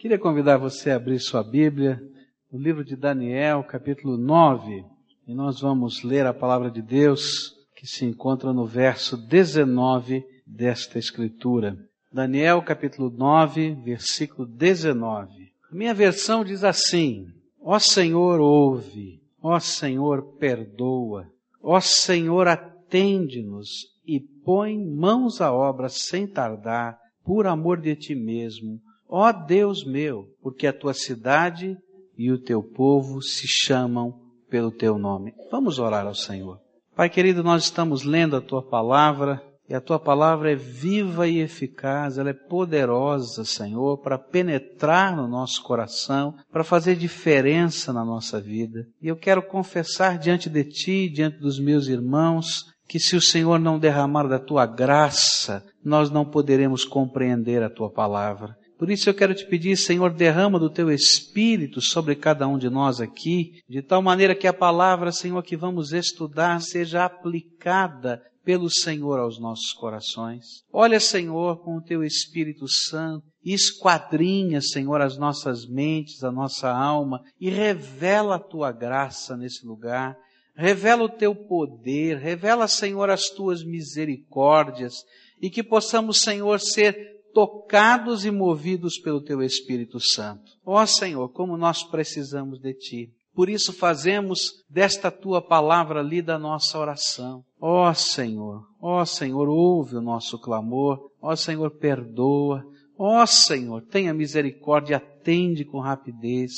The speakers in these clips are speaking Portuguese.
Queria convidar você a abrir sua Bíblia no livro de Daniel, capítulo 9, e nós vamos ler a palavra de Deus que se encontra no verso 19 desta escritura. Daniel, capítulo 9, versículo 19. A minha versão diz assim: Ó Senhor, ouve, ó Senhor, perdoa, ó Senhor, atende-nos e põe mãos à obra sem tardar, por amor de ti mesmo Ó Deus meu, porque a tua cidade e o teu povo se chamam pelo teu nome. Vamos orar ao Senhor. Pai querido, nós estamos lendo a tua palavra e a tua palavra é viva e eficaz, ela é poderosa, Senhor, para penetrar no nosso coração, para fazer diferença na nossa vida. E eu quero confessar diante de ti, diante dos meus irmãos, que se o Senhor não derramar da tua graça, nós não poderemos compreender a tua palavra. Por isso eu quero te pedir, Senhor, derrama do teu espírito sobre cada um de nós aqui, de tal maneira que a palavra, Senhor, que vamos estudar seja aplicada pelo Senhor aos nossos corações. Olha, Senhor, com o teu Espírito Santo, esquadrinha, Senhor, as nossas mentes, a nossa alma e revela a tua graça nesse lugar. Revela o teu poder, revela, Senhor, as tuas misericórdias e que possamos, Senhor, ser tocados e movidos pelo teu Espírito Santo. Ó Senhor, como nós precisamos de ti. Por isso fazemos desta tua palavra lida a nossa oração. Ó Senhor, ó Senhor, ouve o nosso clamor. Ó Senhor, perdoa. Ó Senhor, tenha misericórdia, atende com rapidez.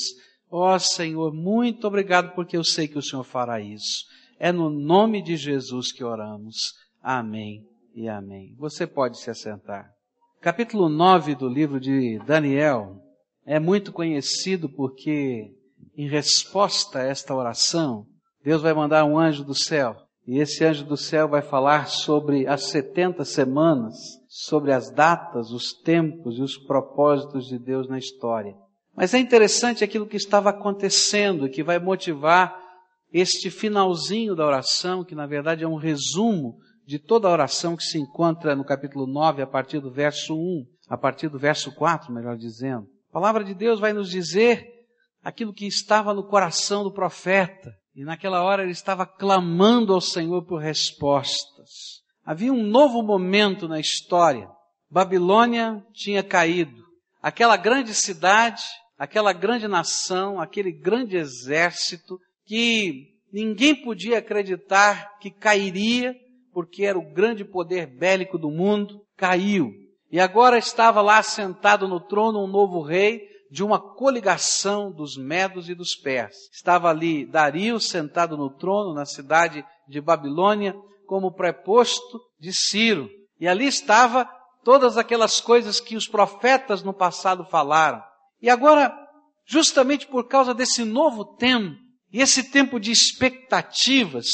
Ó Senhor, muito obrigado porque eu sei que o Senhor fará isso. É no nome de Jesus que oramos. Amém e amém. Você pode se assentar. Capítulo 9 do livro de Daniel é muito conhecido porque, em resposta a esta oração, Deus vai mandar um anjo do céu. E esse anjo do céu vai falar sobre as 70 semanas, sobre as datas, os tempos e os propósitos de Deus na história. Mas é interessante aquilo que estava acontecendo, que vai motivar este finalzinho da oração, que na verdade é um resumo de toda a oração que se encontra no capítulo 9, a partir do verso 1, a partir do verso 4, melhor dizendo. A palavra de Deus vai nos dizer aquilo que estava no coração do profeta. E naquela hora ele estava clamando ao Senhor por respostas. Havia um novo momento na história. Babilônia tinha caído. Aquela grande cidade, aquela grande nação, aquele grande exército que ninguém podia acreditar que cairia porque era o grande poder bélico do mundo, caiu. E agora estava lá sentado no trono um novo rei de uma coligação dos medos e dos persas. Estava ali Dario sentado no trono na cidade de Babilônia como preposto de Ciro. E ali estava todas aquelas coisas que os profetas no passado falaram. E agora, justamente por causa desse novo tempo, e esse tempo de expectativas,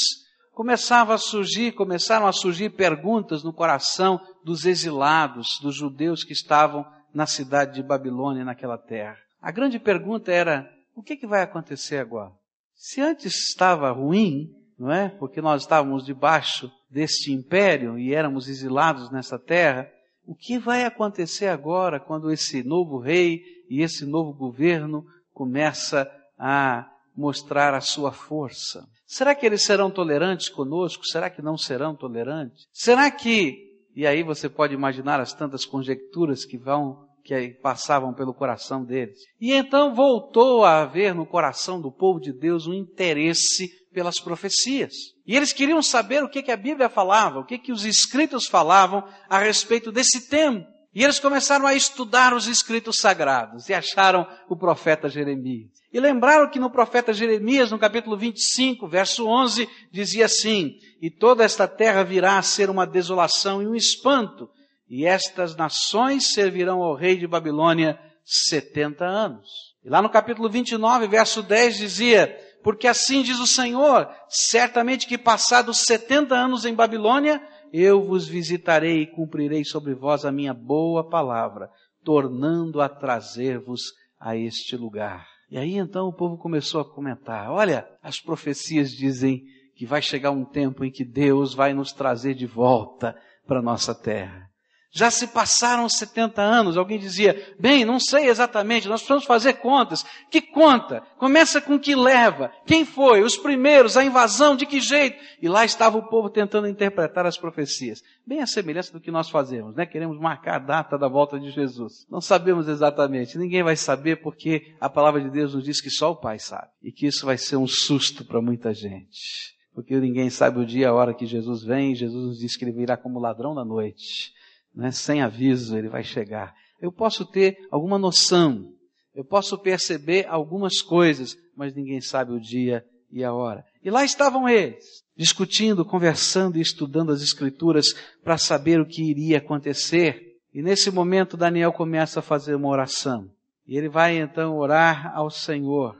começava a surgir, começaram a surgir perguntas no coração dos exilados, dos judeus que estavam na cidade de Babilônia, naquela terra. A grande pergunta era: o que, que vai acontecer agora? Se antes estava ruim, não é? Porque nós estávamos debaixo deste império e éramos exilados nessa terra, o que vai acontecer agora quando esse novo rei e esse novo governo começa a mostrar a sua força? Será que eles serão tolerantes conosco? Será que não serão tolerantes? Será que, e aí você pode imaginar as tantas conjecturas que vão, que passavam pelo coração deles. E então voltou a haver no coração do povo de Deus um interesse pelas profecias. E eles queriam saber o que, que a Bíblia falava, o que, que os escritos falavam a respeito desse tempo. E eles começaram a estudar os escritos sagrados e acharam o profeta Jeremias. E lembraram que no profeta Jeremias, no capítulo 25, verso 11, dizia assim: E toda esta terra virá a ser uma desolação e um espanto, e estas nações servirão ao rei de Babilônia 70 anos. E lá no capítulo 29, verso 10 dizia: Porque assim diz o Senhor, certamente que passados 70 anos em Babilônia, eu vos visitarei e cumprirei sobre vós a minha boa palavra, tornando a trazer-vos a este lugar. E aí então o povo começou a comentar: olha, as profecias dizem que vai chegar um tempo em que Deus vai nos trazer de volta para nossa terra. Já se passaram 70 anos. Alguém dizia, bem, não sei exatamente, nós precisamos fazer contas. Que conta? Começa com que leva? Quem foi? Os primeiros? A invasão? De que jeito? E lá estava o povo tentando interpretar as profecias. Bem a semelhança do que nós fazemos, né? Queremos marcar a data da volta de Jesus. Não sabemos exatamente. Ninguém vai saber porque a palavra de Deus nos diz que só o Pai sabe. E que isso vai ser um susto para muita gente. Porque ninguém sabe o dia, a hora que Jesus vem. Jesus nos diz que ele virá como ladrão da noite né, sem aviso ele vai chegar. Eu posso ter alguma noção, eu posso perceber algumas coisas, mas ninguém sabe o dia e a hora. E lá estavam eles, discutindo, conversando e estudando as Escrituras para saber o que iria acontecer. E nesse momento Daniel começa a fazer uma oração. E ele vai então orar ao Senhor.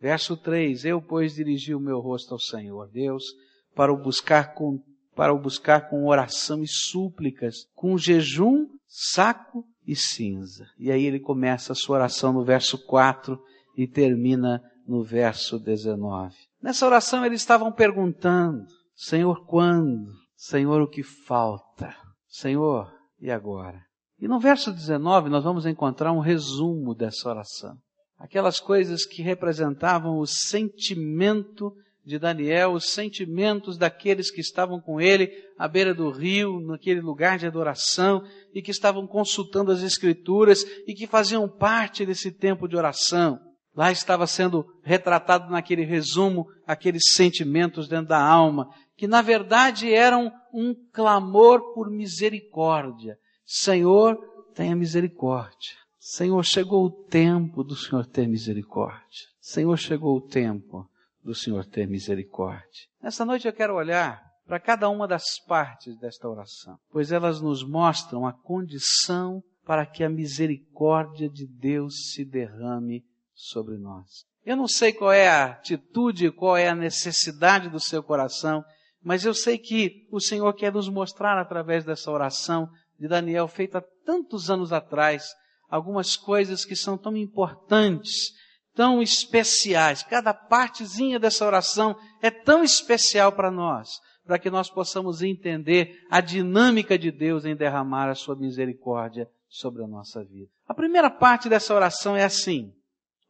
Verso 3: Eu, pois, dirigi o meu rosto ao Senhor, Deus, para o buscar com para o buscar com oração e súplicas, com jejum, saco e cinza. E aí ele começa a sua oração no verso 4 e termina no verso 19. Nessa oração eles estavam perguntando: Senhor, quando? Senhor, o que falta? Senhor, e agora? E no verso 19 nós vamos encontrar um resumo dessa oração. Aquelas coisas que representavam o sentimento de Daniel, os sentimentos daqueles que estavam com ele à beira do rio, naquele lugar de adoração, e que estavam consultando as Escrituras e que faziam parte desse tempo de oração. Lá estava sendo retratado naquele resumo aqueles sentimentos dentro da alma, que na verdade eram um clamor por misericórdia. Senhor, tenha misericórdia. Senhor, chegou o tempo do Senhor ter misericórdia. Senhor, chegou o tempo do Senhor ter misericórdia. Nesta noite eu quero olhar para cada uma das partes desta oração, pois elas nos mostram a condição para que a misericórdia de Deus se derrame sobre nós. Eu não sei qual é a atitude, qual é a necessidade do seu coração, mas eu sei que o Senhor quer nos mostrar através dessa oração de Daniel, feita tantos anos atrás, algumas coisas que são tão importantes tão especiais. Cada partezinha dessa oração é tão especial para nós, para que nós possamos entender a dinâmica de Deus em derramar a sua misericórdia sobre a nossa vida. A primeira parte dessa oração é assim: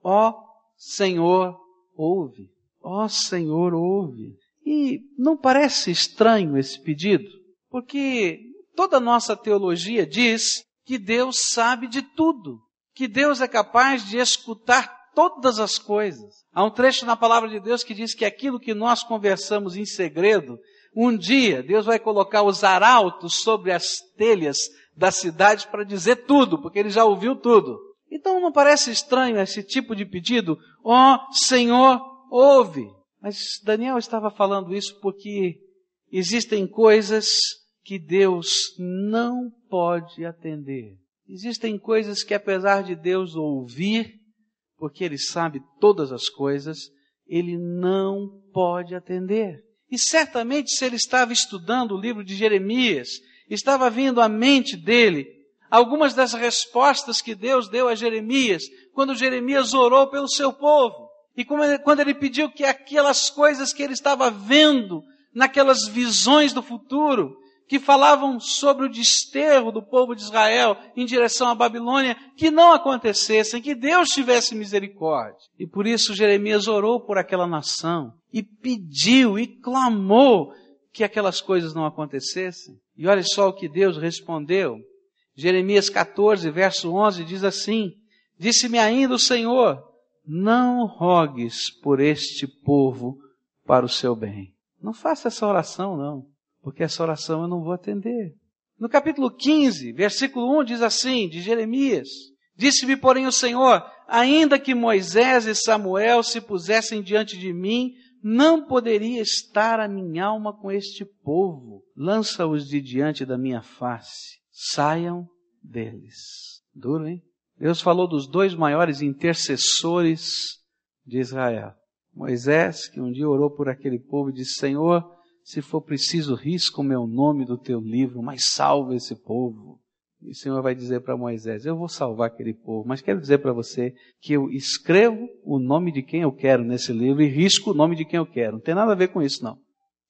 Ó Senhor, ouve. Ó Senhor, ouve. E não parece estranho esse pedido? Porque toda nossa teologia diz que Deus sabe de tudo, que Deus é capaz de escutar todas as coisas. Há um trecho na palavra de Deus que diz que aquilo que nós conversamos em segredo, um dia Deus vai colocar os arautos sobre as telhas da cidade para dizer tudo, porque ele já ouviu tudo. Então não parece estranho esse tipo de pedido? Ó oh, Senhor, ouve. Mas Daniel estava falando isso porque existem coisas que Deus não pode atender. Existem coisas que apesar de Deus ouvir, porque ele sabe todas as coisas, ele não pode atender. E certamente, se ele estava estudando o livro de Jeremias, estava vindo à mente dele algumas das respostas que Deus deu a Jeremias, quando Jeremias orou pelo seu povo. E quando ele pediu que aquelas coisas que ele estava vendo, naquelas visões do futuro, que falavam sobre o desterro do povo de Israel em direção à Babilônia, que não acontecessem, que Deus tivesse misericórdia. E por isso Jeremias orou por aquela nação e pediu e clamou que aquelas coisas não acontecessem. E olha só o que Deus respondeu. Jeremias 14, verso 11 diz assim: Disse-me ainda o Senhor: Não rogues por este povo para o seu bem. Não faça essa oração, não porque essa oração eu não vou atender. No capítulo 15, versículo 1 diz assim, de Jeremias: Disse-me, porém, o Senhor: ainda que Moisés e Samuel se pusessem diante de mim, não poderia estar a minha alma com este povo. Lança-os de diante da minha face. Saiam deles. Duro, hein? Deus falou dos dois maiores intercessores de Israel. Moisés, que um dia orou por aquele povo e disse: Senhor, se for preciso, risca o meu nome do teu livro, mas salva esse povo. E o Senhor vai dizer para Moisés: Eu vou salvar aquele povo, mas quero dizer para você que eu escrevo o nome de quem eu quero nesse livro e risco o nome de quem eu quero. Não tem nada a ver com isso, não.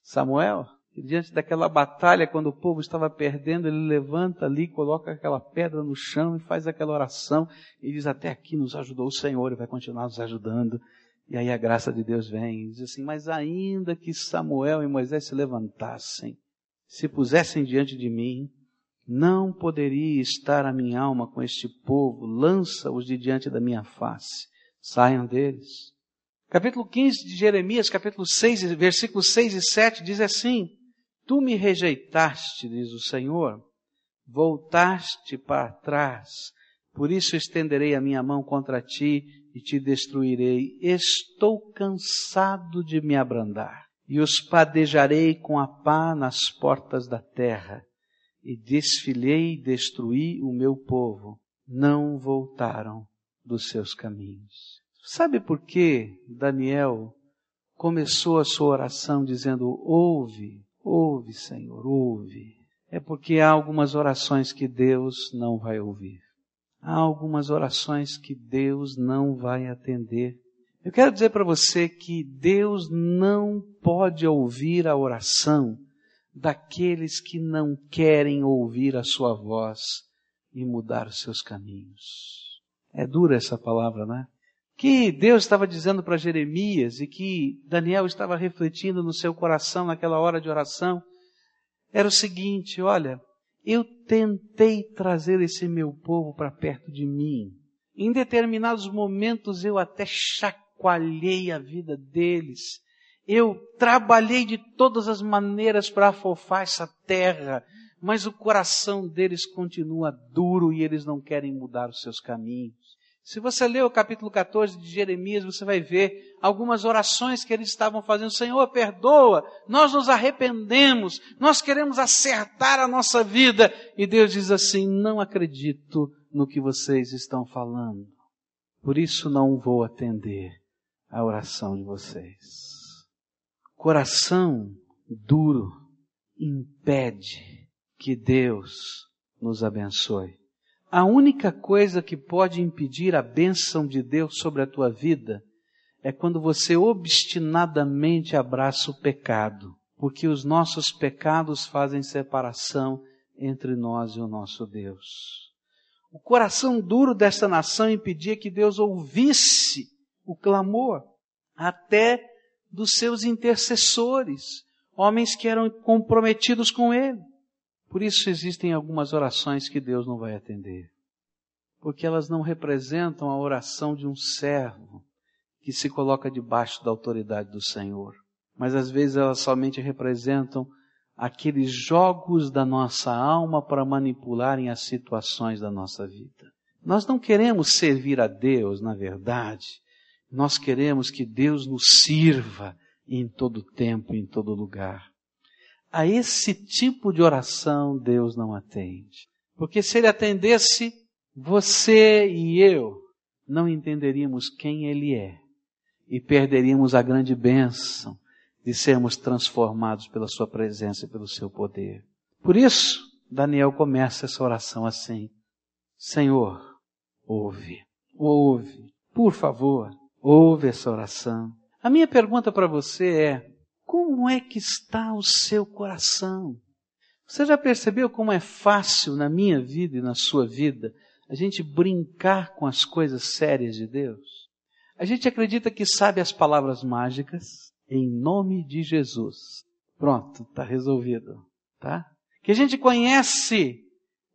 Samuel, diante daquela batalha, quando o povo estava perdendo, ele levanta ali, coloca aquela pedra no chão e faz aquela oração e diz: Até aqui nos ajudou o Senhor e vai continuar nos ajudando. E aí a graça de Deus vem e diz assim: Mas ainda que Samuel e Moisés se levantassem, se pusessem diante de mim, não poderia estar a minha alma com este povo, lança-os de diante da minha face, saiam deles. Capítulo 15 de Jeremias, capítulo 6, versículos 6 e 7 diz assim: Tu me rejeitaste, diz o Senhor, voltaste para trás, por isso estenderei a minha mão contra ti e te destruirei. Estou cansado de me abrandar, e os padejarei com a pá nas portas da terra, e desfilei e destruí o meu povo. Não voltaram dos seus caminhos. Sabe por que Daniel começou a sua oração dizendo: Ouve, Ouve, Senhor, ouve. É porque há algumas orações que Deus não vai ouvir. Há algumas orações que Deus não vai atender. Eu quero dizer para você que Deus não pode ouvir a oração daqueles que não querem ouvir a sua voz e mudar os seus caminhos. É dura essa palavra, né? que Deus estava dizendo para Jeremias e que Daniel estava refletindo no seu coração naquela hora de oração, era o seguinte: olha, eu tentei trazer esse meu povo para perto de mim. Em determinados momentos eu até chacoalhei a vida deles. Eu trabalhei de todas as maneiras para afofar essa terra, mas o coração deles continua duro e eles não querem mudar os seus caminhos. Se você ler o capítulo 14 de Jeremias, você vai ver algumas orações que eles estavam fazendo. Senhor, perdoa, nós nos arrependemos, nós queremos acertar a nossa vida. E Deus diz assim: Não acredito no que vocês estão falando. Por isso não vou atender a oração de vocês. Coração duro impede que Deus nos abençoe. A única coisa que pode impedir a bênção de Deus sobre a tua vida é quando você obstinadamente abraça o pecado, porque os nossos pecados fazem separação entre nós e o nosso Deus. O coração duro desta nação impedia que Deus ouvisse o clamor até dos seus intercessores, homens que eram comprometidos com Ele. Por isso existem algumas orações que Deus não vai atender. Porque elas não representam a oração de um servo que se coloca debaixo da autoridade do Senhor. Mas às vezes elas somente representam aqueles jogos da nossa alma para manipularem as situações da nossa vida. Nós não queremos servir a Deus, na verdade. Nós queremos que Deus nos sirva em todo tempo, em todo lugar a esse tipo de oração Deus não atende. Porque se ele atendesse, você e eu não entenderíamos quem ele é e perderíamos a grande bênção de sermos transformados pela sua presença e pelo seu poder. Por isso, Daniel começa essa oração assim: Senhor, ouve, ouve, por favor, ouve essa oração. A minha pergunta para você é: como é que está o seu coração? Você já percebeu como é fácil na minha vida e na sua vida a gente brincar com as coisas sérias de Deus? A gente acredita que sabe as palavras mágicas em nome de Jesus. Pronto, está resolvido, tá? Que a gente conhece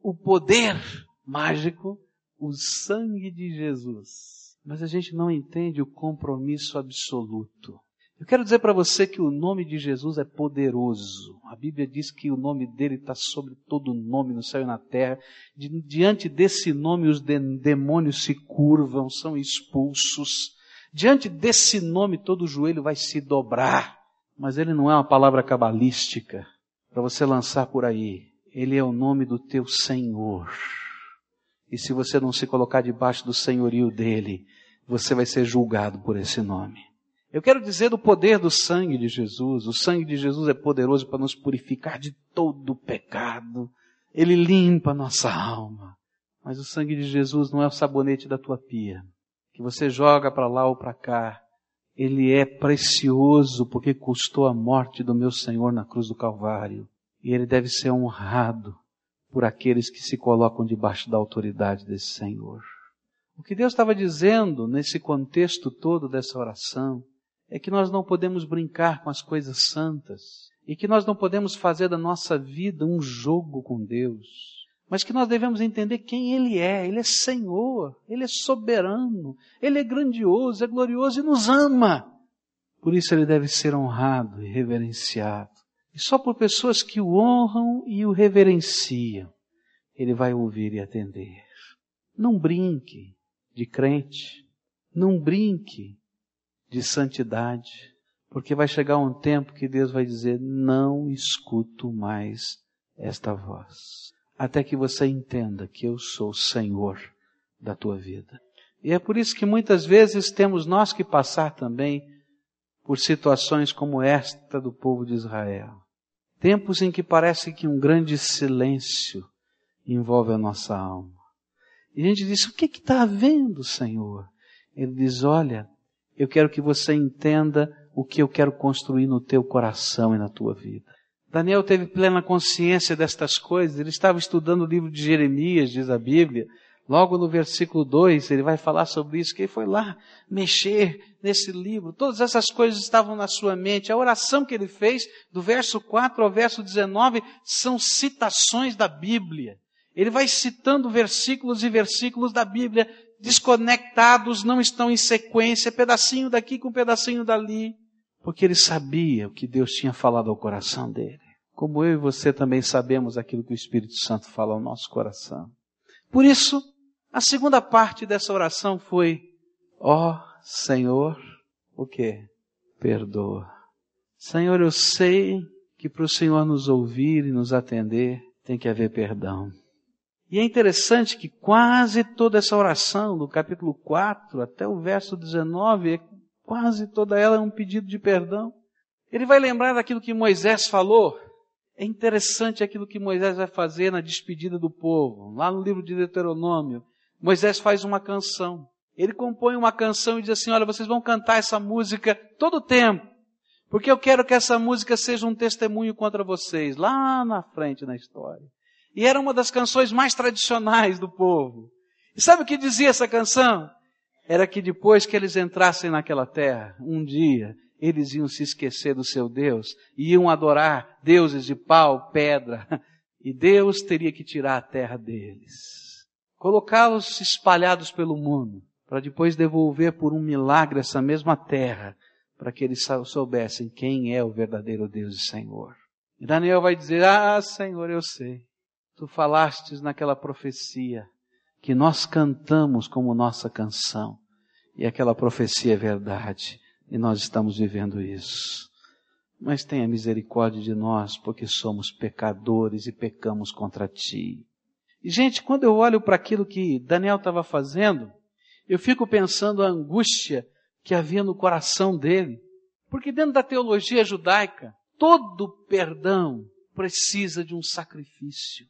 o poder mágico, o sangue de Jesus, mas a gente não entende o compromisso absoluto. Eu quero dizer para você que o nome de Jesus é poderoso. A Bíblia diz que o nome dele está sobre todo nome no céu e na terra. Diante desse nome, os demônios se curvam, são expulsos. Diante desse nome, todo joelho vai se dobrar. Mas ele não é uma palavra cabalística para você lançar por aí. Ele é o nome do teu Senhor. E se você não se colocar debaixo do senhorio dele, você vai ser julgado por esse nome. Eu quero dizer do poder do sangue de Jesus. O sangue de Jesus é poderoso para nos purificar de todo o pecado. Ele limpa a nossa alma. Mas o sangue de Jesus não é o sabonete da tua pia, que você joga para lá ou para cá. ele é precioso porque custou a morte do meu Senhor na cruz do Calvário. E ele deve ser honrado por aqueles que se colocam debaixo da autoridade desse Senhor. O que Deus estava dizendo nesse contexto todo dessa oração é que nós não podemos brincar com as coisas santas e que nós não podemos fazer da nossa vida um jogo com Deus, mas que nós devemos entender quem Ele é. Ele é Senhor, Ele é soberano, Ele é grandioso, é glorioso e nos ama. Por isso Ele deve ser honrado e reverenciado. E só por pessoas que o honram e o reverenciam, Ele vai ouvir e atender. Não brinque de crente. Não brinque de santidade, porque vai chegar um tempo que Deus vai dizer: não escuto mais esta voz, até que você entenda que eu sou o Senhor da tua vida. E é por isso que muitas vezes temos nós que passar também por situações como esta do povo de Israel. Tempos em que parece que um grande silêncio envolve a nossa alma. E a gente diz: O que está havendo, Senhor? Ele diz: Olha, eu quero que você entenda o que eu quero construir no teu coração e na tua vida. Daniel teve plena consciência destas coisas, ele estava estudando o livro de Jeremias, diz a Bíblia. Logo no versículo 2, ele vai falar sobre isso, que ele foi lá mexer nesse livro. Todas essas coisas estavam na sua mente. A oração que ele fez, do verso 4 ao verso 19, são citações da Bíblia. Ele vai citando versículos e versículos da Bíblia, desconectados, não estão em sequência, pedacinho daqui com pedacinho dali, porque ele sabia o que Deus tinha falado ao coração dele. Como eu e você também sabemos aquilo que o Espírito Santo fala ao nosso coração. Por isso, a segunda parte dessa oração foi: Ó oh, Senhor, o que? Perdoa. Senhor, eu sei que para o Senhor nos ouvir e nos atender tem que haver perdão. E é interessante que quase toda essa oração, do capítulo 4 até o verso 19, é quase toda ela é um pedido de perdão. Ele vai lembrar daquilo que Moisés falou. É interessante aquilo que Moisés vai fazer na despedida do povo. Lá no livro de Deuteronômio, Moisés faz uma canção. Ele compõe uma canção e diz assim: Olha, vocês vão cantar essa música todo o tempo, porque eu quero que essa música seja um testemunho contra vocês, lá na frente na história. E era uma das canções mais tradicionais do povo. E sabe o que dizia essa canção? Era que depois que eles entrassem naquela terra, um dia, eles iam se esquecer do seu Deus, e iam adorar deuses de pau, pedra, e Deus teria que tirar a terra deles, colocá-los espalhados pelo mundo, para depois devolver por um milagre essa mesma terra, para que eles soubessem quem é o verdadeiro Deus e Senhor. E Daniel vai dizer: Ah, Senhor, eu sei tu falastes naquela profecia que nós cantamos como nossa canção. E aquela profecia é verdade. E nós estamos vivendo isso. Mas tenha misericórdia de nós, porque somos pecadores e pecamos contra ti. E, gente, quando eu olho para aquilo que Daniel estava fazendo, eu fico pensando a angústia que havia no coração dele. Porque dentro da teologia judaica, todo perdão precisa de um sacrifício.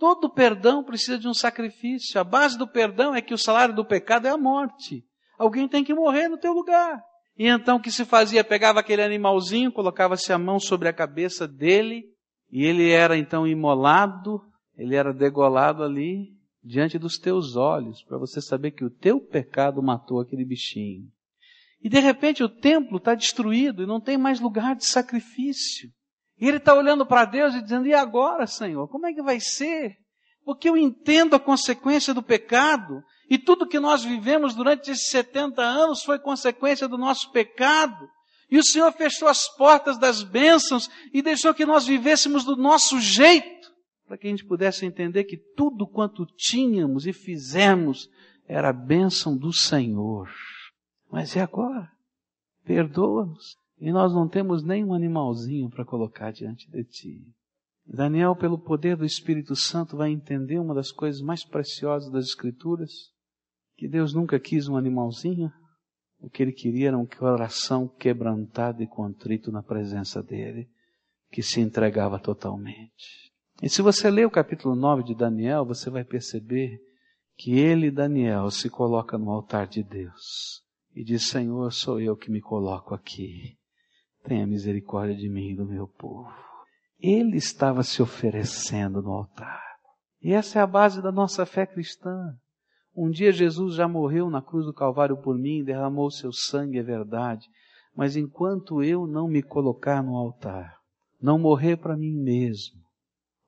Todo perdão precisa de um sacrifício. A base do perdão é que o salário do pecado é a morte. Alguém tem que morrer no teu lugar. E então o que se fazia? Pegava aquele animalzinho, colocava-se a mão sobre a cabeça dele, e ele era então imolado, ele era degolado ali, diante dos teus olhos, para você saber que o teu pecado matou aquele bichinho. E de repente o templo está destruído e não tem mais lugar de sacrifício. E ele está olhando para Deus e dizendo: E agora, Senhor? Como é que vai ser? Porque eu entendo a consequência do pecado. E tudo que nós vivemos durante esses 70 anos foi consequência do nosso pecado. E o Senhor fechou as portas das bênçãos e deixou que nós vivêssemos do nosso jeito, para que a gente pudesse entender que tudo quanto tínhamos e fizemos era a bênção do Senhor. Mas e agora? Perdoa-nos e nós não temos nem um animalzinho para colocar diante de ti. Daniel, pelo poder do Espírito Santo, vai entender uma das coisas mais preciosas das Escrituras, que Deus nunca quis um animalzinho, o que ele queria era um coração quebrantado e contrito na presença dele, que se entregava totalmente. E se você ler o capítulo 9 de Daniel, você vai perceber que ele, Daniel, se coloca no altar de Deus e diz: Senhor, sou eu que me coloco aqui. Tenha misericórdia de mim e do meu povo. Ele estava se oferecendo no altar. E essa é a base da nossa fé cristã. Um dia Jesus já morreu na cruz do Calvário por mim, derramou seu sangue, é verdade. Mas enquanto eu não me colocar no altar, não morrer para mim mesmo,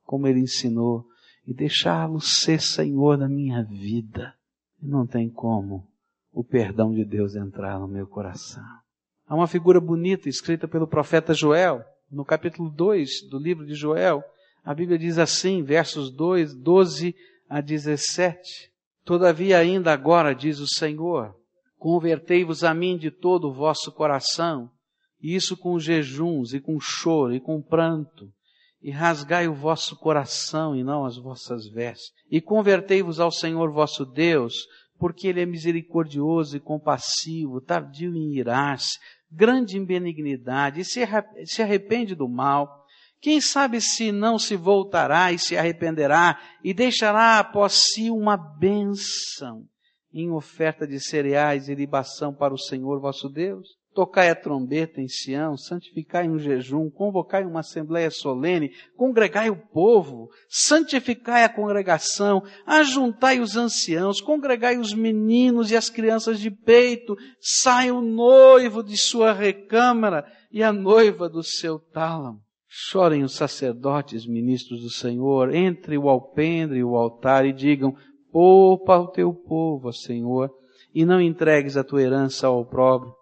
como ele ensinou, e deixá-lo ser Senhor da minha vida, não tem como o perdão de Deus entrar no meu coração. Há uma figura bonita escrita pelo profeta Joel, no capítulo 2 do livro de Joel. A Bíblia diz assim, versos 2, 12 a 17. Todavia ainda agora, diz o Senhor, convertei-vos a mim de todo o vosso coração, e isso com jejuns, e com choro, e com pranto, e rasgai o vosso coração e não as vossas vestes, e convertei-vos ao Senhor vosso Deus, porque Ele é misericordioso e compassivo, tardio em irar-se, grande em benignidade, e se arrepende do mal. Quem sabe se não se voltará e se arrependerá e deixará após si uma bênção em oferta de cereais e libação para o Senhor vosso Deus? Tocai a trombeta em Sião, santificai um jejum, convocai uma assembleia solene, congregai o povo, santificai a congregação, ajuntai os anciãos, congregai os meninos e as crianças de peito, sai o noivo de sua recâmara e a noiva do seu tálamo. Chorem os sacerdotes, ministros do Senhor, entre o alpendre e o altar e digam, poupa o teu povo, Senhor, e não entregues a tua herança ao opróbrio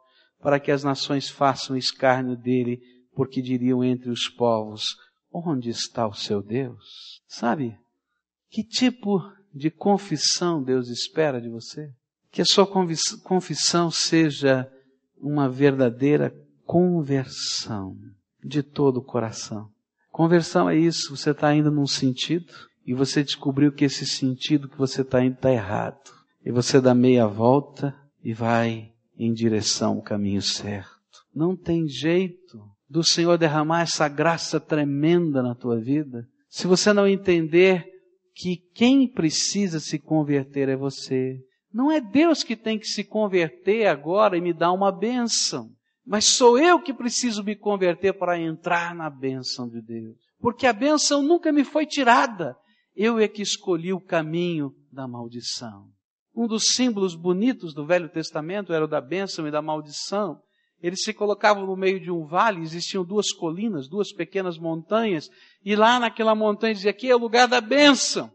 para que as nações façam escárnio dele, porque diriam entre os povos: onde está o seu Deus? Sabe? Que tipo de confissão Deus espera de você? Que a sua confissão seja uma verdadeira conversão de todo o coração. Conversão é isso, você está indo num sentido e você descobriu que esse sentido que você está indo está errado. E você dá meia volta e vai em direção ao caminho certo. Não tem jeito do Senhor derramar essa graça tremenda na tua vida se você não entender que quem precisa se converter é você. Não é Deus que tem que se converter agora e me dar uma bênção, mas sou eu que preciso me converter para entrar na bênção de Deus. Porque a bênção nunca me foi tirada. Eu é que escolhi o caminho da maldição. Um dos símbolos bonitos do Velho Testamento era o da bênção e da maldição. Eles se colocavam no meio de um vale, existiam duas colinas, duas pequenas montanhas, e lá naquela montanha dizia: aqui é o lugar da bênção,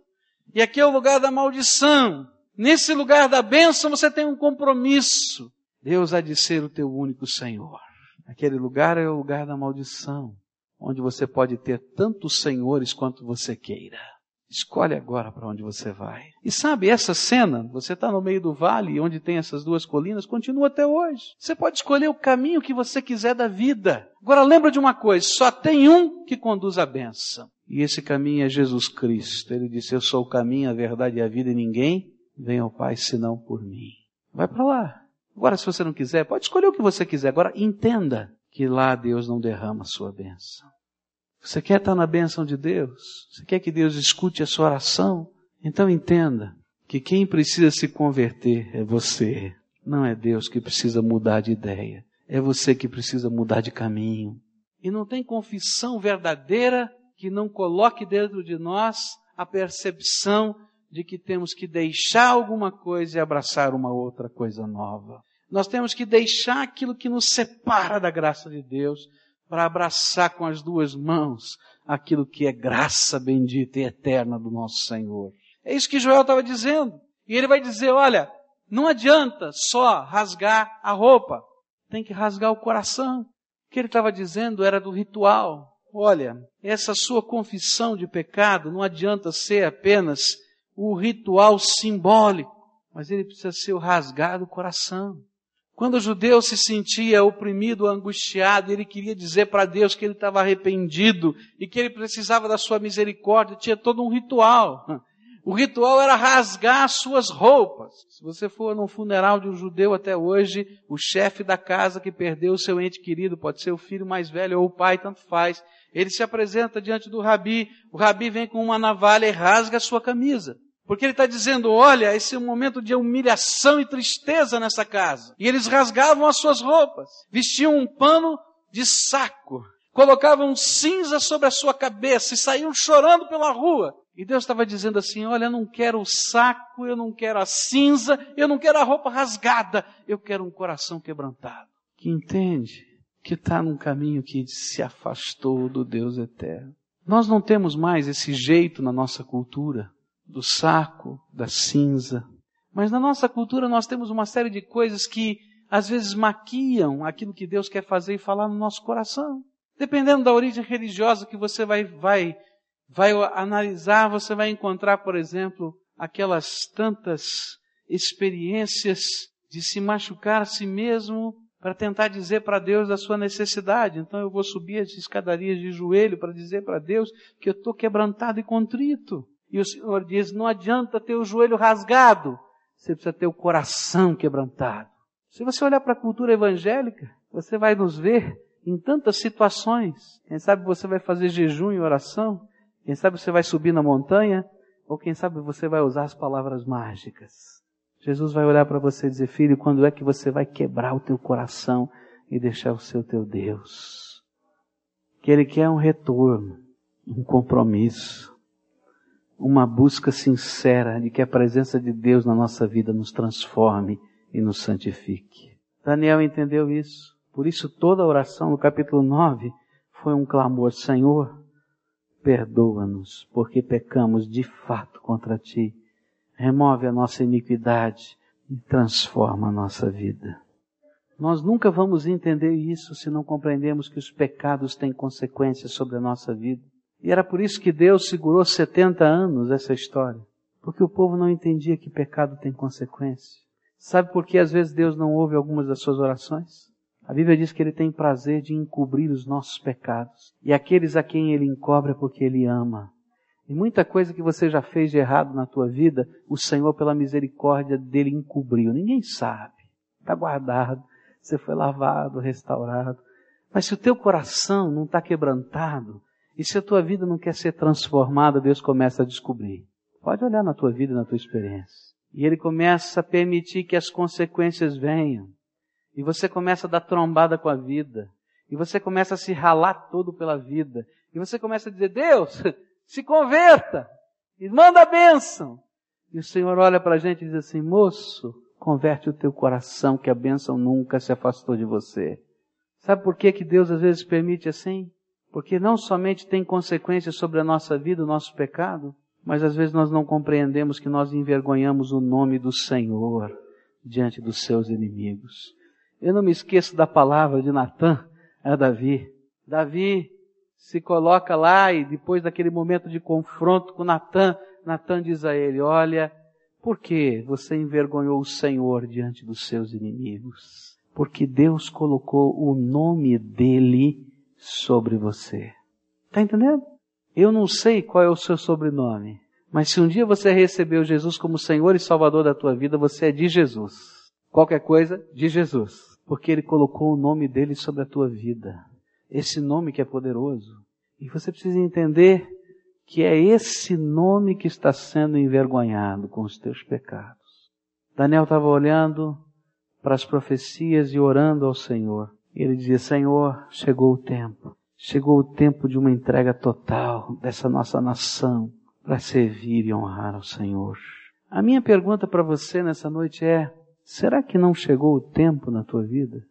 e aqui é o lugar da maldição. Nesse lugar da bênção você tem um compromisso. Deus há de ser o teu único Senhor. Aquele lugar é o lugar da maldição, onde você pode ter tantos senhores quanto você queira. Escolhe agora para onde você vai. E sabe, essa cena, você está no meio do vale, onde tem essas duas colinas, continua até hoje. Você pode escolher o caminho que você quiser da vida. Agora lembra de uma coisa, só tem um que conduz a benção. E esse caminho é Jesus Cristo. Ele disse, eu sou o caminho, a verdade e a vida, e ninguém vem ao Pai senão por mim. Vai para lá. Agora, se você não quiser, pode escolher o que você quiser. Agora, entenda que lá Deus não derrama a sua bênção. Você quer estar na bênção de Deus? Você quer que Deus escute a sua oração? Então entenda que quem precisa se converter é você. Não é Deus que precisa mudar de ideia. É você que precisa mudar de caminho. E não tem confissão verdadeira que não coloque dentro de nós a percepção de que temos que deixar alguma coisa e abraçar uma outra coisa nova. Nós temos que deixar aquilo que nos separa da graça de Deus para abraçar com as duas mãos aquilo que é graça bendita e eterna do nosso Senhor. É isso que Joel estava dizendo. E ele vai dizer: olha, não adianta só rasgar a roupa, tem que rasgar o coração. O que ele estava dizendo era do ritual. Olha, essa sua confissão de pecado não adianta ser apenas o ritual simbólico, mas ele precisa ser o rasgar do coração. Quando o judeu se sentia oprimido, angustiado, ele queria dizer para Deus que ele estava arrependido e que ele precisava da sua misericórdia, tinha todo um ritual. O ritual era rasgar as suas roupas. Se você for num funeral de um judeu até hoje, o chefe da casa que perdeu o seu ente querido, pode ser o filho mais velho ou o pai, tanto faz. Ele se apresenta diante do rabi, o rabi vem com uma navalha e rasga a sua camisa Porque ele está dizendo: olha, esse é um momento de humilhação e tristeza nessa casa. E eles rasgavam as suas roupas, vestiam um pano de saco, colocavam cinza sobre a sua cabeça e saíam chorando pela rua. E Deus estava dizendo assim: olha, eu não quero o saco, eu não quero a cinza, eu não quero a roupa rasgada, eu quero um coração quebrantado. Que entende que está num caminho que se afastou do Deus eterno. Nós não temos mais esse jeito na nossa cultura do saco, da cinza. Mas na nossa cultura nós temos uma série de coisas que às vezes maquiam aquilo que Deus quer fazer e falar no nosso coração. Dependendo da origem religiosa que você vai, vai, vai analisar, você vai encontrar, por exemplo, aquelas tantas experiências de se machucar a si mesmo para tentar dizer para Deus a sua necessidade. Então eu vou subir as escadarias de joelho para dizer para Deus que eu estou quebrantado e contrito. E o Senhor diz: não adianta ter o joelho rasgado, você precisa ter o coração quebrantado. Se você olhar para a cultura evangélica, você vai nos ver em tantas situações. Quem sabe você vai fazer jejum e oração, quem sabe você vai subir na montanha, ou quem sabe você vai usar as palavras mágicas. Jesus vai olhar para você e dizer: Filho, quando é que você vai quebrar o teu coração e deixar o seu teu Deus? Que Ele quer um retorno, um compromisso uma busca sincera de que a presença de Deus na nossa vida nos transforme e nos santifique. Daniel entendeu isso. Por isso toda a oração no capítulo 9 foi um clamor, Senhor, perdoa-nos, porque pecamos de fato contra ti. Remove a nossa iniquidade e transforma a nossa vida. Nós nunca vamos entender isso se não compreendemos que os pecados têm consequências sobre a nossa vida. E era por isso que Deus segurou 70 anos essa história. Porque o povo não entendia que pecado tem consequência. Sabe por que às vezes Deus não ouve algumas das suas orações? A Bíblia diz que Ele tem prazer de encobrir os nossos pecados. E aqueles a quem Ele encobre é porque Ele ama. E muita coisa que você já fez de errado na tua vida, o Senhor, pela misericórdia dele, encobriu. Ninguém sabe. Está guardado. Você foi lavado, restaurado. Mas se o teu coração não está quebrantado, e se a tua vida não quer ser transformada, Deus começa a descobrir. Pode olhar na tua vida, na tua experiência. E Ele começa a permitir que as consequências venham. E você começa a dar trombada com a vida. E você começa a se ralar todo pela vida. E você começa a dizer, Deus, se converta. E manda a bênção. E o Senhor olha para a gente e diz assim, moço, converte o teu coração que a bênção nunca se afastou de você. Sabe por que, que Deus às vezes permite assim? Porque não somente tem consequências sobre a nossa vida, o nosso pecado, mas às vezes nós não compreendemos que nós envergonhamos o nome do Senhor diante dos seus inimigos. Eu não me esqueço da palavra de Natan a Davi. Davi se coloca lá e depois daquele momento de confronto com Natan, Natan diz a ele: Olha, por que você envergonhou o Senhor diante dos seus inimigos? Porque Deus colocou o nome dele sobre você. Está entendendo? Eu não sei qual é o seu sobrenome, mas se um dia você recebeu Jesus como Senhor e Salvador da tua vida, você é de Jesus. Qualquer coisa, de Jesus. Porque Ele colocou o nome dele sobre a tua vida. Esse nome que é poderoso. E você precisa entender que é esse nome que está sendo envergonhado com os teus pecados. Daniel estava olhando para as profecias e orando ao Senhor. Ele dizia: Senhor, chegou o tempo. Chegou o tempo de uma entrega total dessa nossa nação para servir e honrar ao Senhor. A minha pergunta para você nessa noite é: será que não chegou o tempo na tua vida?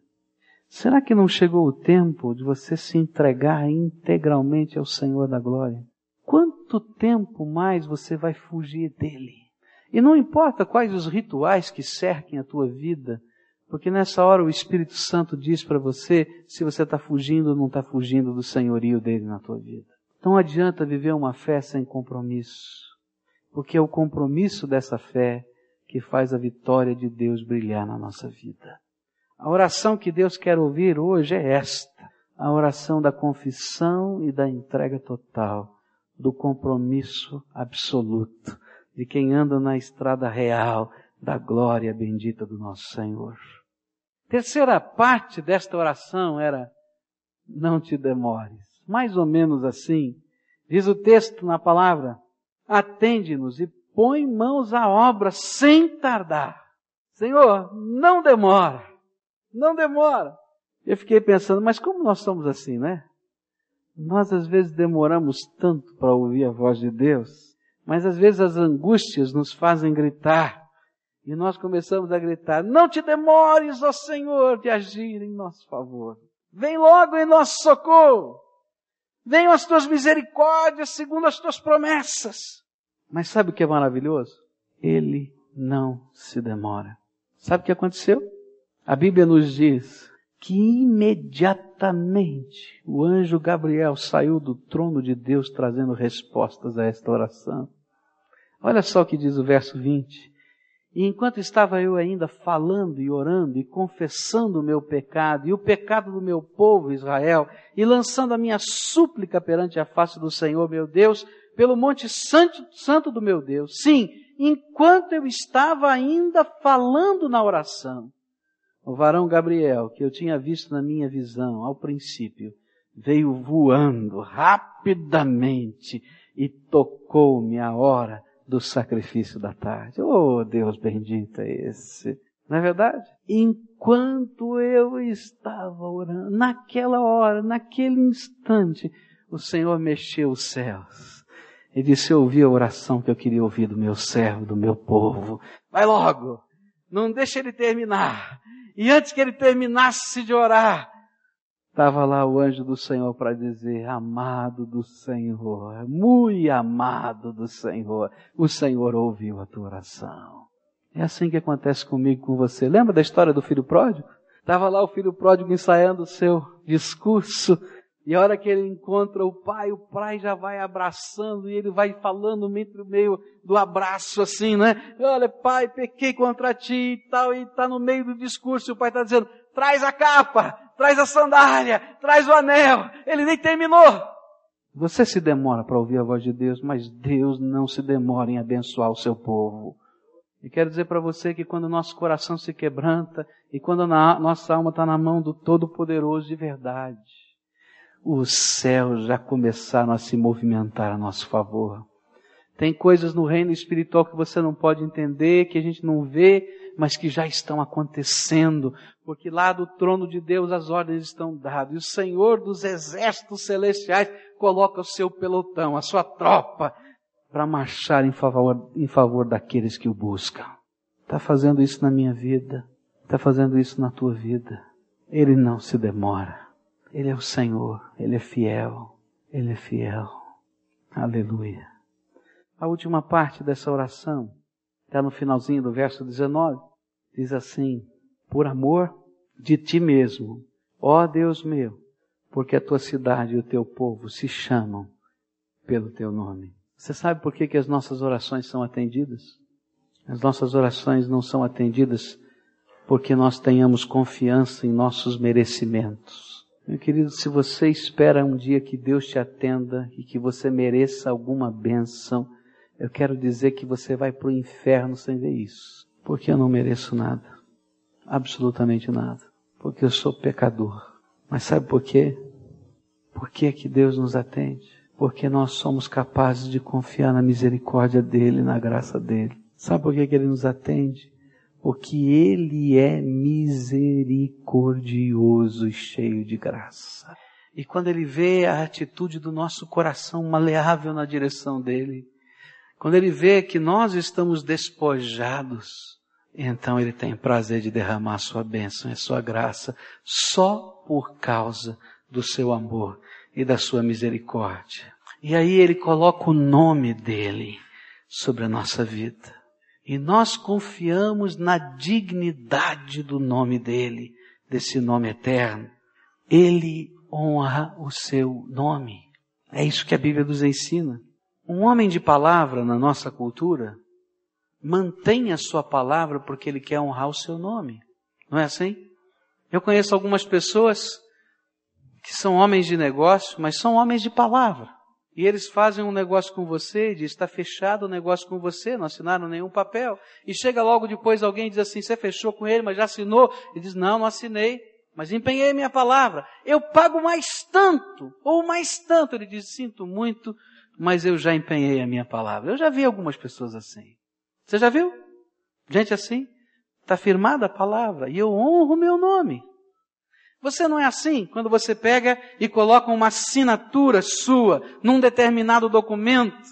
Será que não chegou o tempo de você se entregar integralmente ao Senhor da glória? Quanto tempo mais você vai fugir dele? E não importa quais os rituais que cerquem a tua vida, porque nessa hora o Espírito Santo diz para você se você está fugindo ou não está fugindo do senhorio dele na tua vida. Não adianta viver uma fé sem compromisso, porque é o compromisso dessa fé que faz a vitória de Deus brilhar na nossa vida. A oração que Deus quer ouvir hoje é esta: a oração da confissão e da entrega total, do compromisso absoluto de quem anda na estrada real da glória bendita do nosso Senhor. Terceira parte desta oração era: não te demores. Mais ou menos assim, diz o texto na palavra: atende-nos e põe mãos à obra sem tardar. Senhor, não demora, não demora. Eu fiquei pensando, mas como nós somos assim, né? Nós às vezes demoramos tanto para ouvir a voz de Deus, mas às vezes as angústias nos fazem gritar. E nós começamos a gritar: Não te demores, ó Senhor, de agir em nosso favor. Vem logo em nosso socorro. Venham as tuas misericórdias segundo as tuas promessas. Mas sabe o que é maravilhoso? Ele não se demora. Sabe o que aconteceu? A Bíblia nos diz que imediatamente o anjo Gabriel saiu do trono de Deus trazendo respostas a esta oração. Olha só o que diz o verso 20. E enquanto estava eu ainda falando e orando e confessando o meu pecado e o pecado do meu povo Israel e lançando a minha súplica perante a face do Senhor meu Deus, pelo monte santo, santo do meu Deus. Sim, enquanto eu estava ainda falando na oração, o varão Gabriel, que eu tinha visto na minha visão ao princípio, veio voando rapidamente e tocou-me a hora do sacrifício da tarde. Oh, Deus bendito é esse. Não é verdade? Enquanto eu estava orando, naquela hora, naquele instante, o Senhor mexeu os céus. E disse, eu ouvi a oração que eu queria ouvir do meu servo, do meu povo. Vai logo! Não deixe ele terminar. E antes que ele terminasse de orar, estava lá o anjo do Senhor para dizer: Amado do Senhor, muito amado do Senhor, o Senhor ouviu a tua oração. É assim que acontece comigo com você. Lembra da história do filho pródigo? Estava lá o filho pródigo ensaiando o seu discurso e a hora que ele encontra o pai, o pai já vai abraçando e ele vai falando no meio do abraço assim, né? Olha, pai, pequei contra ti e tal, e está no meio do discurso e o pai está dizendo, traz a capa, traz a sandália, traz o anel. Ele nem terminou. Você se demora para ouvir a voz de Deus, mas Deus não se demora em abençoar o seu povo. E quero dizer para você que quando nosso coração se quebranta e quando a nossa alma está na mão do Todo-Poderoso de verdade, os céus já começaram a se movimentar a nosso favor. Tem coisas no reino espiritual que você não pode entender, que a gente não vê, mas que já estão acontecendo, porque lá do trono de Deus as ordens estão dadas, e o Senhor dos exércitos celestiais coloca o seu pelotão, a sua tropa, para marchar em favor, em favor daqueles que o buscam. Está fazendo isso na minha vida, está fazendo isso na tua vida. Ele não se demora. Ele é o Senhor, Ele é fiel, Ele é fiel. Aleluia. A última parte dessa oração está no finalzinho do verso 19. Diz assim: Por amor de ti mesmo, ó Deus meu, porque a tua cidade e o teu povo se chamam pelo teu nome. Você sabe por que, que as nossas orações são atendidas? As nossas orações não são atendidas porque nós tenhamos confiança em nossos merecimentos. Meu querido, se você espera um dia que Deus te atenda e que você mereça alguma bênção, eu quero dizer que você vai para o inferno sem ver isso. Porque eu não mereço nada. Absolutamente nada. Porque eu sou pecador. Mas sabe por quê? Por que, que Deus nos atende? Porque nós somos capazes de confiar na misericórdia dEle, na graça dEle. Sabe por que, que Ele nos atende? porque Ele é misericordioso e cheio de graça. E quando Ele vê a atitude do nosso coração maleável na direção dEle, quando Ele vê que nós estamos despojados, então Ele tem prazer de derramar sua bênção e sua graça só por causa do seu amor e da sua misericórdia. E aí Ele coloca o nome dEle sobre a nossa vida. E nós confiamos na dignidade do nome dele, desse nome eterno. Ele honra o seu nome. É isso que a Bíblia nos ensina. Um homem de palavra na nossa cultura mantém a sua palavra porque ele quer honrar o seu nome. Não é assim? Eu conheço algumas pessoas que são homens de negócio, mas são homens de palavra. E eles fazem um negócio com você, diz, está fechado o negócio com você, não assinaram nenhum papel. E chega logo depois alguém e diz assim, você fechou com ele, mas já assinou? E diz, não, não assinei, mas empenhei minha palavra. Eu pago mais tanto, ou mais tanto. Ele diz, sinto muito, mas eu já empenhei a minha palavra. Eu já vi algumas pessoas assim. Você já viu? Gente assim? Está firmada a palavra e eu honro o meu nome. Você não é assim quando você pega e coloca uma assinatura sua num determinado documento.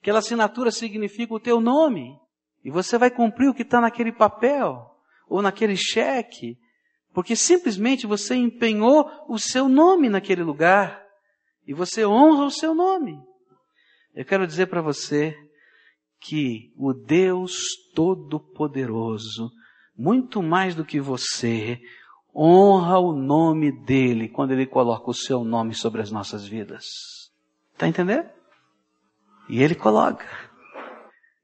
Aquela assinatura significa o teu nome. E você vai cumprir o que está naquele papel ou naquele cheque, porque simplesmente você empenhou o seu nome naquele lugar e você honra o seu nome. Eu quero dizer para você que o Deus Todo-Poderoso, muito mais do que você, honra o nome dele quando ele coloca o seu nome sobre as nossas vidas. Está entendendo? E ele coloca.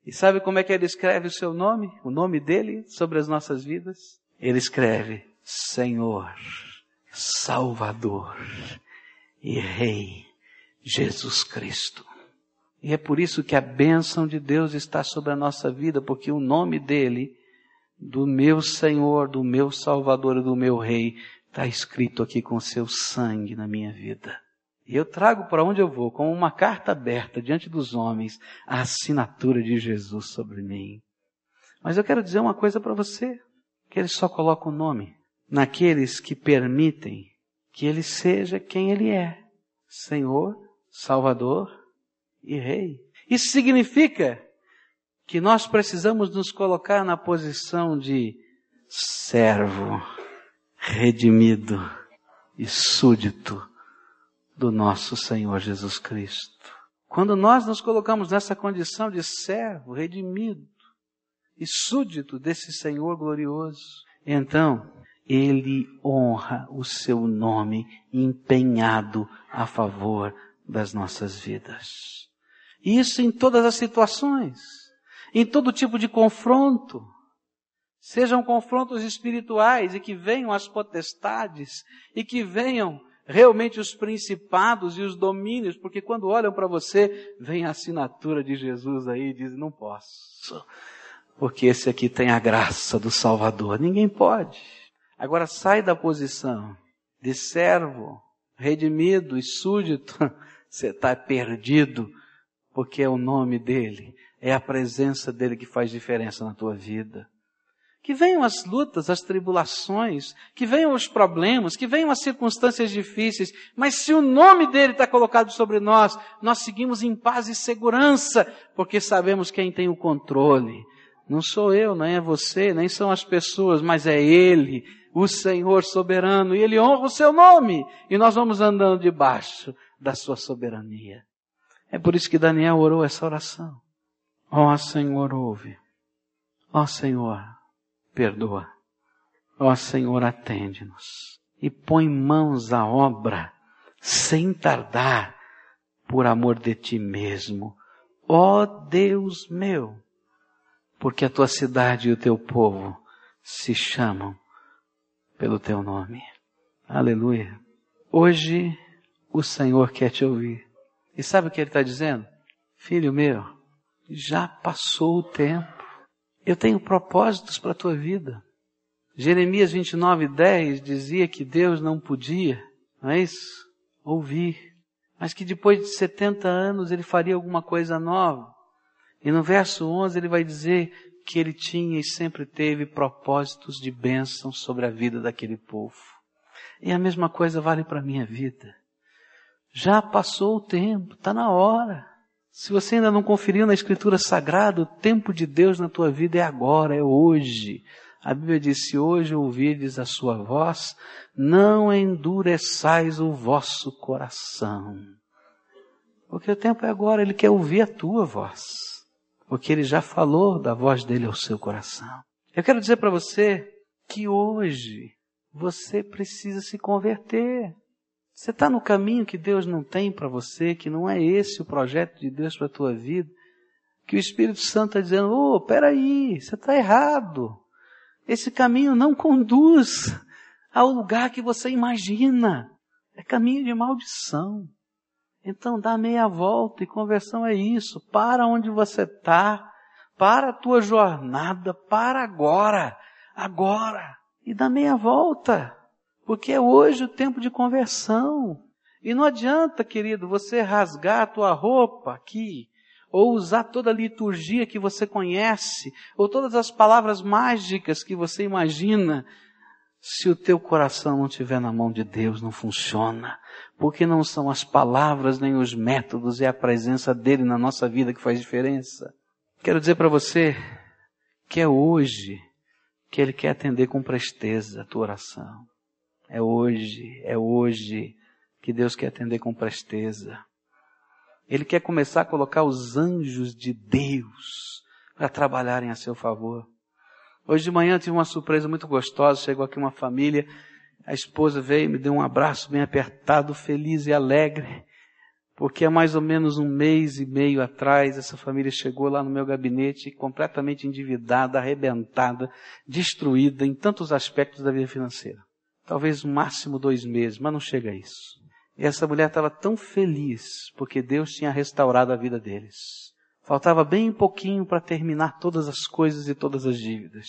E sabe como é que ele escreve o seu nome, o nome dele sobre as nossas vidas? Ele escreve Senhor, Salvador e Rei Jesus Cristo. E é por isso que a bênção de Deus está sobre a nossa vida, porque o nome dele, do meu Senhor, do meu Salvador e do meu Rei, está escrito aqui com seu sangue na minha vida. E eu trago para onde eu vou, como uma carta aberta diante dos homens, a assinatura de Jesus sobre mim. Mas eu quero dizer uma coisa para você, que ele só coloca o nome naqueles que permitem que ele seja quem ele é. Senhor, Salvador e Rei. Isso significa que nós precisamos nos colocar na posição de servo, redimido e súdito do nosso Senhor Jesus Cristo. Quando nós nos colocamos nessa condição de servo, redimido e súdito desse Senhor glorioso, então ele honra o seu nome empenhado a favor das nossas vidas. Isso em todas as situações, em todo tipo de confronto. Sejam confrontos espirituais e que venham as potestades e que venham realmente os principados e os domínios, porque quando olham para você, vem a assinatura de Jesus aí e dizem, não posso, porque esse aqui tem a graça do Salvador. Ninguém pode. Agora sai da posição de servo, redimido e súdito, você está perdido porque é o nome dele, é a presença dele que faz diferença na tua vida. Que venham as lutas, as tribulações, que venham os problemas, que venham as circunstâncias difíceis, mas se o nome dele está colocado sobre nós, nós seguimos em paz e segurança, porque sabemos quem tem o controle. Não sou eu, nem é você, nem são as pessoas, mas é ele, o Senhor soberano, e ele honra o seu nome, e nós vamos andando debaixo da sua soberania. É por isso que Daniel orou essa oração. Ó oh, Senhor, ouve. Ó oh, Senhor, perdoa. Ó oh, Senhor, atende-nos. E põe mãos à obra, sem tardar, por amor de ti mesmo. Ó Deus meu, porque a tua cidade e o teu povo se chamam pelo teu nome. Aleluia. Hoje o Senhor quer te ouvir. E sabe o que ele está dizendo? Filho meu, já passou o tempo. Eu tenho propósitos para a tua vida. Jeremias 29, 10 dizia que Deus não podia, não é isso? Ouvir. Mas que depois de 70 anos ele faria alguma coisa nova. E no verso 11 ele vai dizer que ele tinha e sempre teve propósitos de bênção sobre a vida daquele povo. E a mesma coisa vale para a minha vida. Já passou o tempo, está na hora. Se você ainda não conferiu na Escritura Sagrada, o tempo de Deus na tua vida é agora, é hoje. A Bíblia diz: se hoje ouvirdes a sua voz, não endureçais o vosso coração. Porque o tempo é agora, Ele quer ouvir a tua voz. Porque Ele já falou da voz dele ao seu coração. Eu quero dizer para você que hoje você precisa se converter. Você está no caminho que Deus não tem para você, que não é esse o projeto de Deus para a tua vida, que o Espírito Santo está dizendo, ô, oh, peraí, você está errado. Esse caminho não conduz ao lugar que você imagina. É caminho de maldição. Então dá meia volta e conversão é isso. Para onde você está. Para a tua jornada. Para agora. Agora. E dá meia volta. Porque é hoje o tempo de conversão. E não adianta, querido, você rasgar a tua roupa aqui, ou usar toda a liturgia que você conhece, ou todas as palavras mágicas que você imagina, se o teu coração não estiver na mão de Deus, não funciona. Porque não são as palavras, nem os métodos, é a presença dele na nossa vida que faz diferença. Quero dizer para você que é hoje que ele quer atender com presteza a tua oração. É hoje, é hoje que Deus quer atender com presteza. Ele quer começar a colocar os anjos de Deus para trabalharem a seu favor. Hoje de manhã tive uma surpresa muito gostosa. Chegou aqui uma família, a esposa veio me deu um abraço bem apertado, feliz e alegre, porque há mais ou menos um mês e meio atrás essa família chegou lá no meu gabinete completamente endividada, arrebentada, destruída em tantos aspectos da vida financeira. Talvez no máximo dois meses, mas não chega a isso. E essa mulher estava tão feliz porque Deus tinha restaurado a vida deles. Faltava bem pouquinho para terminar todas as coisas e todas as dívidas.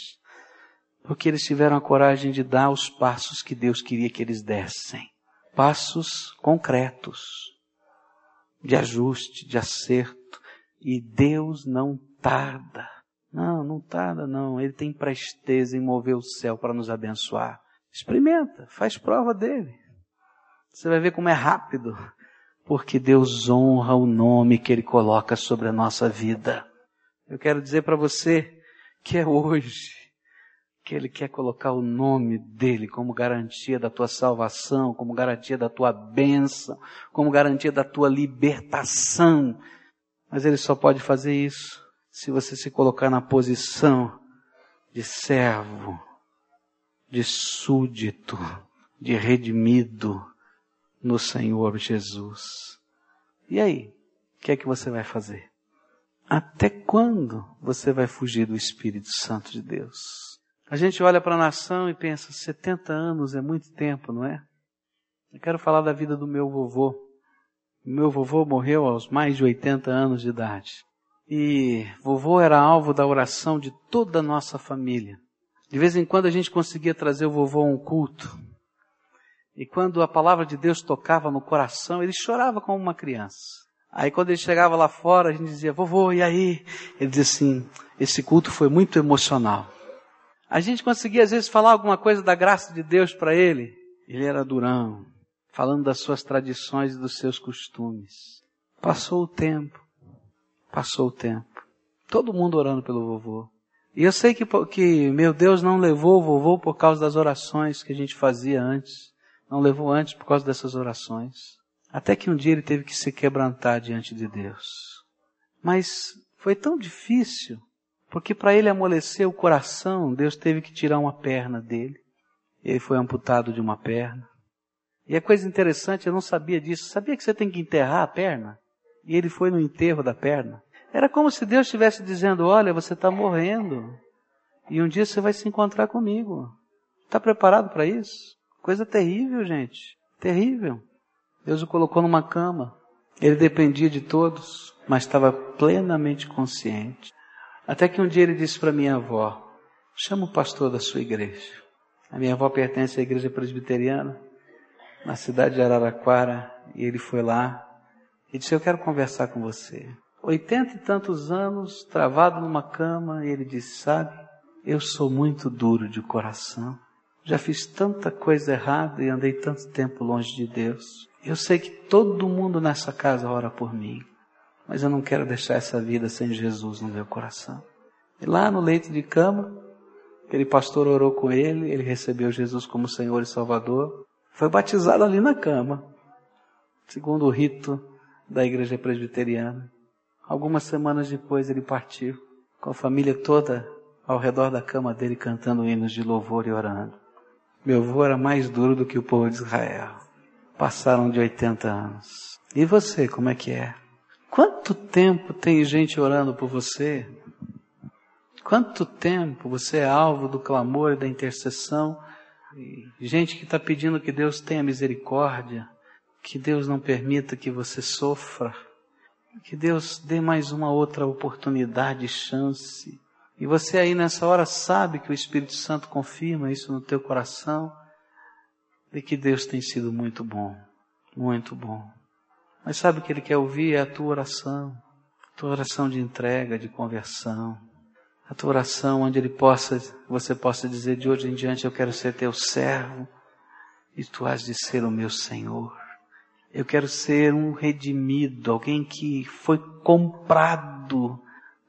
Porque eles tiveram a coragem de dar os passos que Deus queria que eles dessem. Passos concretos, de ajuste, de acerto. E Deus não tarda. Não, não tarda não. Ele tem presteza em mover o céu para nos abençoar. Experimenta, faz prova dele. Você vai ver como é rápido, porque Deus honra o nome que Ele coloca sobre a nossa vida. Eu quero dizer para você que é hoje que Ele quer colocar o nome dEle como garantia da tua salvação, como garantia da tua bênção, como garantia da tua libertação. Mas Ele só pode fazer isso se você se colocar na posição de servo, de súdito, de redimido, no Senhor Jesus. E aí, o que é que você vai fazer? Até quando você vai fugir do Espírito Santo de Deus? A gente olha para a nação e pensa, 70 anos é muito tempo, não é? Eu quero falar da vida do meu vovô. Meu vovô morreu aos mais de 80 anos de idade. E vovô era alvo da oração de toda a nossa família. De vez em quando a gente conseguia trazer o vovô a um culto. E quando a palavra de Deus tocava no coração, ele chorava como uma criança. Aí quando ele chegava lá fora, a gente dizia, vovô, e aí? Ele dizia assim, esse culto foi muito emocional. A gente conseguia às vezes falar alguma coisa da graça de Deus para ele. Ele era durão, falando das suas tradições e dos seus costumes. Passou o tempo, passou o tempo. Todo mundo orando pelo vovô. E eu sei que, que meu Deus não levou o vovô por causa das orações que a gente fazia antes não levou antes por causa dessas orações. Até que um dia ele teve que se quebrantar diante de Deus. Mas foi tão difícil, porque para ele amolecer o coração, Deus teve que tirar uma perna dele. Ele foi amputado de uma perna. E a coisa interessante, eu não sabia disso. Sabia que você tem que enterrar a perna? E ele foi no enterro da perna. Era como se Deus estivesse dizendo: Olha, você está morrendo. E um dia você vai se encontrar comigo. Está preparado para isso? Coisa terrível, gente. Terrível. Deus o colocou numa cama. Ele dependia de todos, mas estava plenamente consciente. Até que um dia ele disse para minha avó: chama o pastor da sua igreja. A minha avó pertence à igreja presbiteriana, na cidade de Araraquara, e ele foi lá e disse: Eu quero conversar com você. Oitenta e tantos anos, travado numa cama, e ele disse: Sabe, eu sou muito duro de coração. Já fiz tanta coisa errada e andei tanto tempo longe de Deus. Eu sei que todo mundo nessa casa ora por mim, mas eu não quero deixar essa vida sem Jesus no meu coração. E lá no leito de cama, aquele pastor orou com ele, ele recebeu Jesus como Senhor e Salvador, foi batizado ali na cama, segundo o rito da igreja presbiteriana. Algumas semanas depois ele partiu, com a família toda ao redor da cama dele cantando hinos de louvor e orando. Meu avô era mais duro do que o povo de Israel. Passaram de 80 anos. E você, como é que é? Quanto tempo tem gente orando por você? Quanto tempo você é alvo do clamor e da intercessão? Gente que está pedindo que Deus tenha misericórdia, que Deus não permita que você sofra, que Deus dê mais uma outra oportunidade, chance. E você aí nessa hora sabe que o Espírito Santo confirma isso no teu coração, de que Deus tem sido muito bom. Muito bom. Mas sabe o que Ele quer ouvir? É a tua oração. A tua oração de entrega, de conversão. A tua oração onde Ele possa, você possa dizer de hoje em diante, eu quero ser teu servo e tu has de ser o meu Senhor. Eu quero ser um redimido, alguém que foi comprado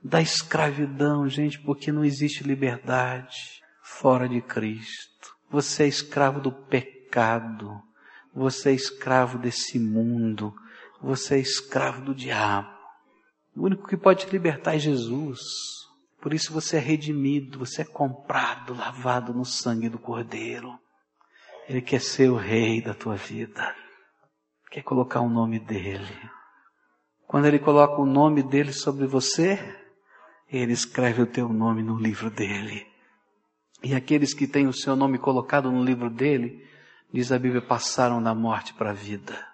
da escravidão, gente, porque não existe liberdade fora de Cristo. Você é escravo do pecado. Você é escravo desse mundo. Você é escravo do diabo. O único que pode te libertar é Jesus. Por isso você é redimido, você é comprado, lavado no sangue do Cordeiro. Ele quer ser o rei da tua vida. Quer colocar o nome dele. Quando ele coloca o nome dele sobre você, ele escreve o teu nome no livro dele. E aqueles que têm o seu nome colocado no livro dele, diz a Bíblia, passaram da morte para a vida.